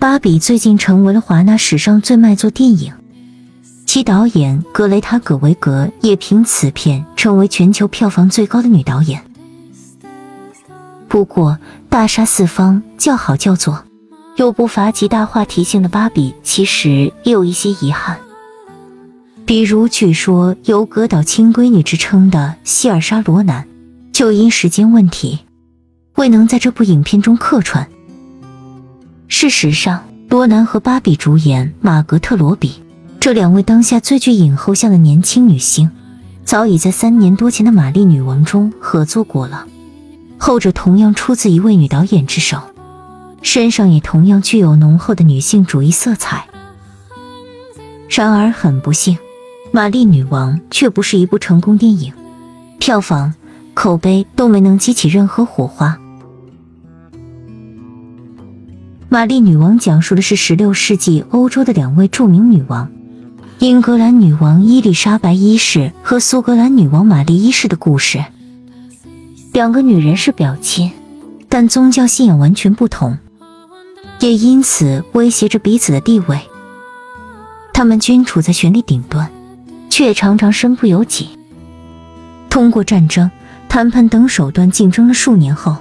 芭比最近成为了华纳史上最卖座电影，其导演格雷塔·葛维格也凭此片成为全球票房最高的女导演。不过，大杀四方叫好叫座，又不乏极大话题性的芭比，其实也有一些遗憾。比如，据说有“葛导亲闺女”之称的希尔莎·罗南，就因时间问题，未能在这部影片中客串。事实上，罗南和芭比主演马格特·罗比这两位当下最具影后像的年轻女星，早已在三年多前的《玛丽女王》中合作过了。后者同样出自一位女导演之手，身上也同样具有浓厚的女性主义色彩。然而，很不幸。《玛丽女王》却不是一部成功电影，票房、口碑都没能激起任何火花。《玛丽女王》讲述的是16世纪欧洲的两位著名女王——英格兰女王伊丽莎白一世和苏格兰女王玛丽一世的故事。两个女人是表亲，但宗教信仰完全不同，也因此威胁着彼此的地位。她们均处在权力顶端。却常常身不由己。通过战争、谈判等手段竞争了数年后，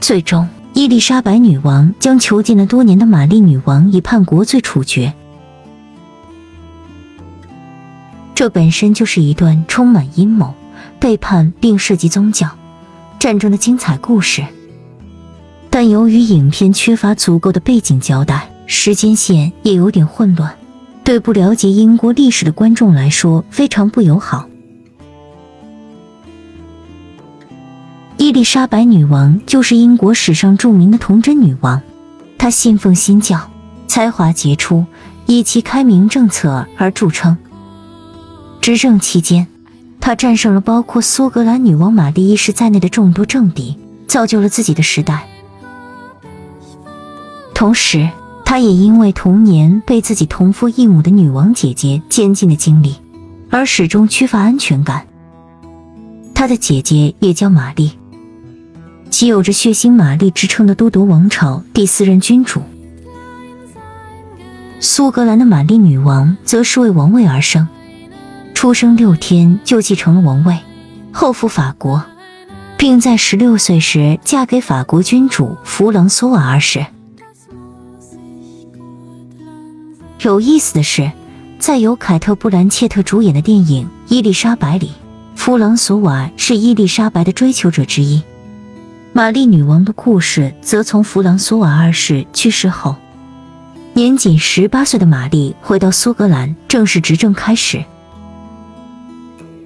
最终伊丽莎白女王将囚禁了多年的玛丽女王以叛国罪处决。这本身就是一段充满阴谋、背叛并涉及宗教、战争的精彩故事。但由于影片缺乏足够的背景交代，时间线也有点混乱。对不了解英国历史的观众来说非常不友好。丽莎白女王就是英国史上著名的童贞女王，她信奉新教，才华杰出，以其开明政策而著称。执政期间，她战胜了包括苏格兰女王玛丽一世在内的众多政敌，造就了自己的时代。同时，她也因为童年被自己同父异母的女王姐姐监禁的经历，而始终缺乏安全感。她的姐姐也叫玛丽，其有着“血腥玛丽”之称的都铎王朝第四任君主。苏格兰的玛丽女王则是为王位而生，出生六天就继承了王位，后赴法国，并在十六岁时嫁给法国君主弗朗索瓦二世。有意思的是，在由凯特·布兰切特主演的电影《伊丽莎白》里，弗朗索瓦是伊丽莎白的追求者之一。玛丽女王的故事则从弗朗索瓦二世去世后，年仅十八岁的玛丽回到苏格兰正式执政开始。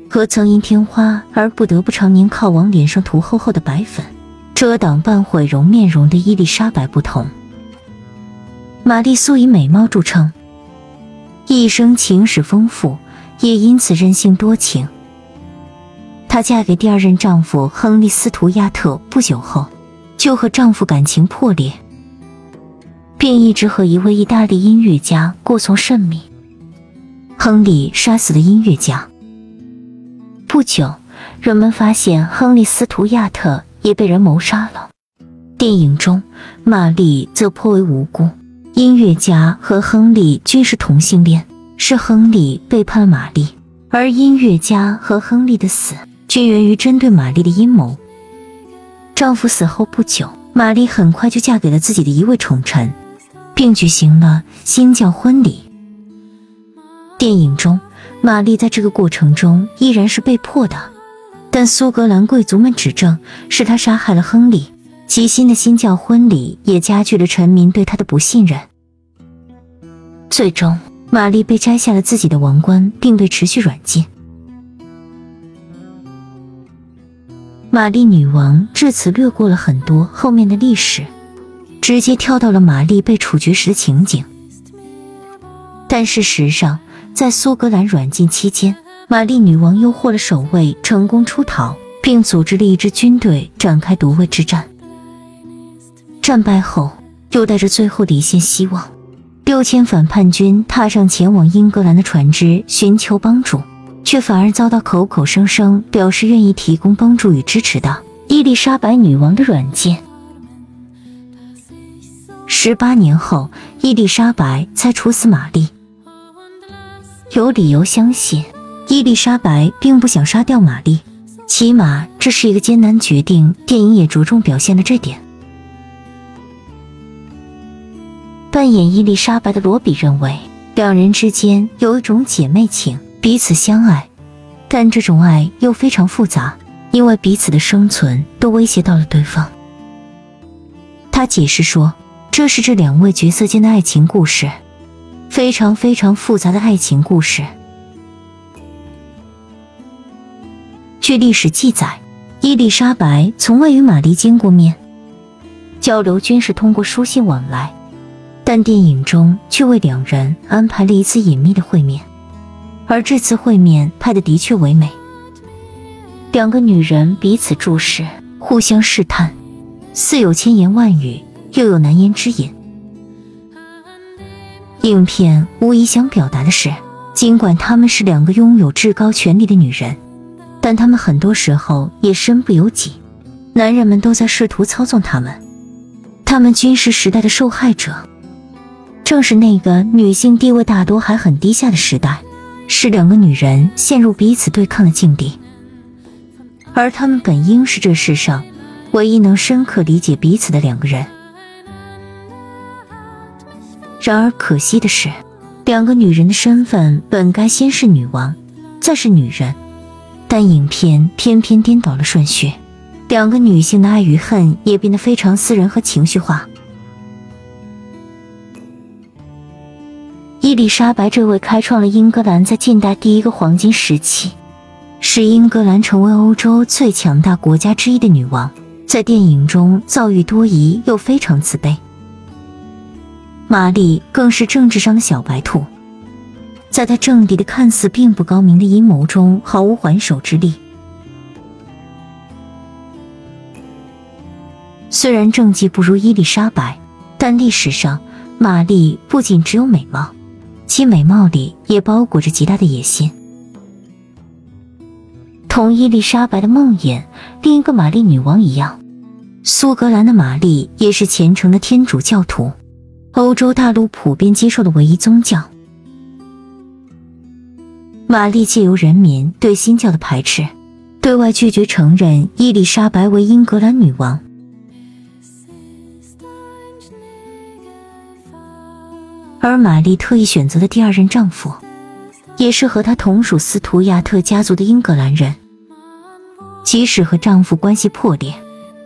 和曾因天花而不得不常年靠往脸上涂厚厚的白粉，遮挡半毁容面容的伊丽莎白不同，玛丽素以美貌著称。一生情史丰富，也因此任性多情。她嫁给第二任丈夫亨利·斯图亚特不久后，就和丈夫感情破裂，并一直和一位意大利音乐家过从甚密。亨利杀死了音乐家。不久，人们发现亨利·斯图亚特也被人谋杀了。电影中，玛丽则颇为无辜。音乐家和亨利均是同性恋，是亨利背叛了玛丽，而音乐家和亨利的死均源于针对玛丽的阴谋。丈夫死后不久，玛丽很快就嫁给了自己的一位宠臣，并举行了新教婚礼。电影中，玛丽在这个过程中依然是被迫的，但苏格兰贵族们指证是她杀害了亨利。其新的新教婚礼也加剧了臣民对她的不信任。最终，玛丽被摘下了自己的王冠，并被持续软禁。玛丽女王至此略过了很多后面的历史，直接跳到了玛丽被处决时的情景。但事实上，在苏格兰软禁期间，玛丽女王又获了首位，成功出逃，并组织了一支军队展开夺位之战。战败后，又带着最后的一线希望，六千反叛军踏上前往英格兰的船只，寻求帮助，却反而遭到口口声声表示愿意提供帮助与支持的伊丽莎白女王的软禁。十八年后，伊丽莎白才处死玛丽。有理由相信，伊丽莎白并不想杀掉玛丽，起码这是一个艰难决定。电影也着重表现了这点。扮演伊丽莎白的罗比认为，两人之间有一种姐妹情，彼此相爱，但这种爱又非常复杂，因为彼此的生存都威胁到了对方。他解释说，这是这两位角色间的爱情故事。非常非常复杂的爱情故事。据历史记载，伊丽莎白从未与玛丽见过面，交流均是通过书信往来。但电影中却为两人安排了一次隐秘的会面，而这次会面拍的的确唯美。两个女人彼此注视，互相试探，似有千言万语，又有难言之隐。影片无疑想表达的是，尽管她们是两个拥有至高权力的女人，但她们很多时候也身不由己。男人们都在试图操纵她们，她们均是时代的受害者。正是那个女性地位大多还很低下的时代，使两个女人陷入彼此对抗的境地，而她们本应是这世上唯一能深刻理解彼此的两个人。然而可惜的是，两个女人的身份本该先是女王，再是女人，但影片偏偏颠倒了顺序，两个女性的爱与恨也变得非常私人和情绪化。伊丽莎白这位开创了英格兰在近代第一个黄金时期，使英格兰成为欧洲最强大国家之一的女王，在电影中遭遇多疑又非常自卑。玛丽更是政治上的小白兔，在她政敌的看似并不高明的阴谋中毫无还手之力。虽然政绩不如伊丽莎白，但历史上玛丽不仅只有美貌，其美貌里也包裹着极大的野心。同伊丽莎白的梦魇，另一个玛丽女王一样，苏格兰的玛丽也是虔诚的天主教徒。欧洲大陆普遍接受的唯一宗教。玛丽借由人民对新教的排斥，对外拒绝承认伊丽莎白为英格兰女王。而玛丽特意选择的第二任丈夫，也是和她同属斯图亚特家族的英格兰人。即使和丈夫关系破裂，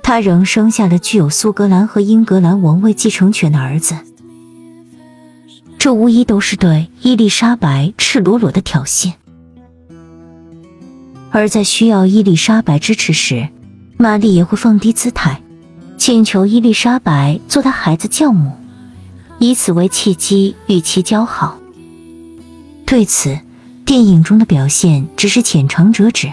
她仍生下了具有苏格兰和英格兰王位继承权的儿子。这无疑都是对伊丽莎白赤裸裸的挑衅，而在需要伊丽莎白支持时，玛丽也会放低姿态，请求伊丽莎白做她孩子教母，以此为契机与其交好。对此，电影中的表现只是浅尝辄止。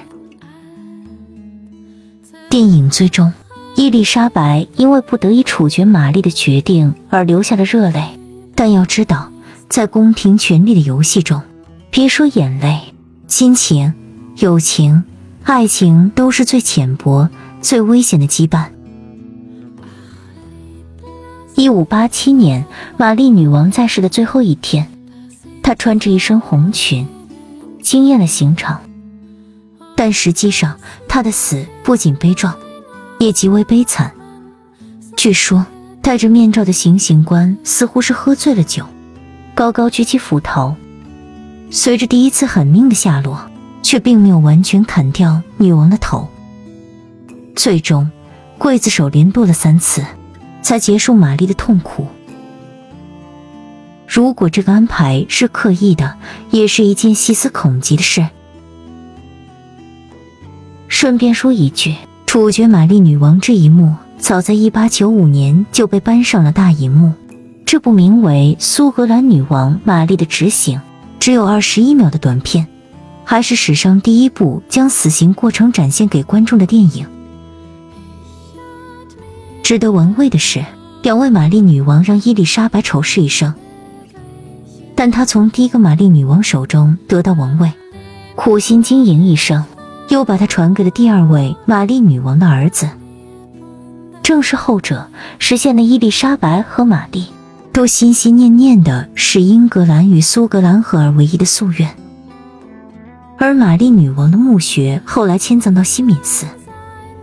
电影最终，伊丽莎白因为不得已处决玛丽的决定而流下了热泪，但要知道。在宫廷权力的游戏中，别说眼泪、亲情、友情、爱情，都是最浅薄、最危险的羁绊。一五八七年，玛丽女王在世的最后一天，她穿着一身红裙，惊艳了刑场。但实际上，她的死不仅悲壮，也极为悲惨。据说，戴着面罩的行刑官似乎是喝醉了酒。高高举起斧头，随着第一次狠命的下落，却并没有完全砍掉女王的头。最终，刽子手连剁了三次，才结束玛丽的痛苦。如果这个安排是刻意的，也是一件细思恐极的事。顺便说一句，处决玛丽女王这一幕，早在1895年就被搬上了大荧幕。这部名为《苏格兰女王玛丽的执行》，只有二十一秒的短片，还是史上第一部将死刑过程展现给观众的电影。值得玩味的是，两位玛丽女王让伊丽莎白仇视一生，但她从第一个玛丽女王手中得到王位，苦心经营一生，又把她传给了第二位玛丽女王的儿子。正是后者实现了伊丽莎白和玛丽都心心念念的使英格兰与苏格兰合而为一的夙愿。而玛丽女王的墓穴后来迁葬到西敏寺，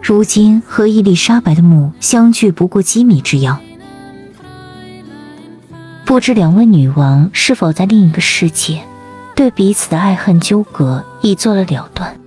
如今和伊丽莎白的墓相距不过几米之遥。不知两位女王是否在另一个世界，对彼此的爱恨纠葛已做了了断。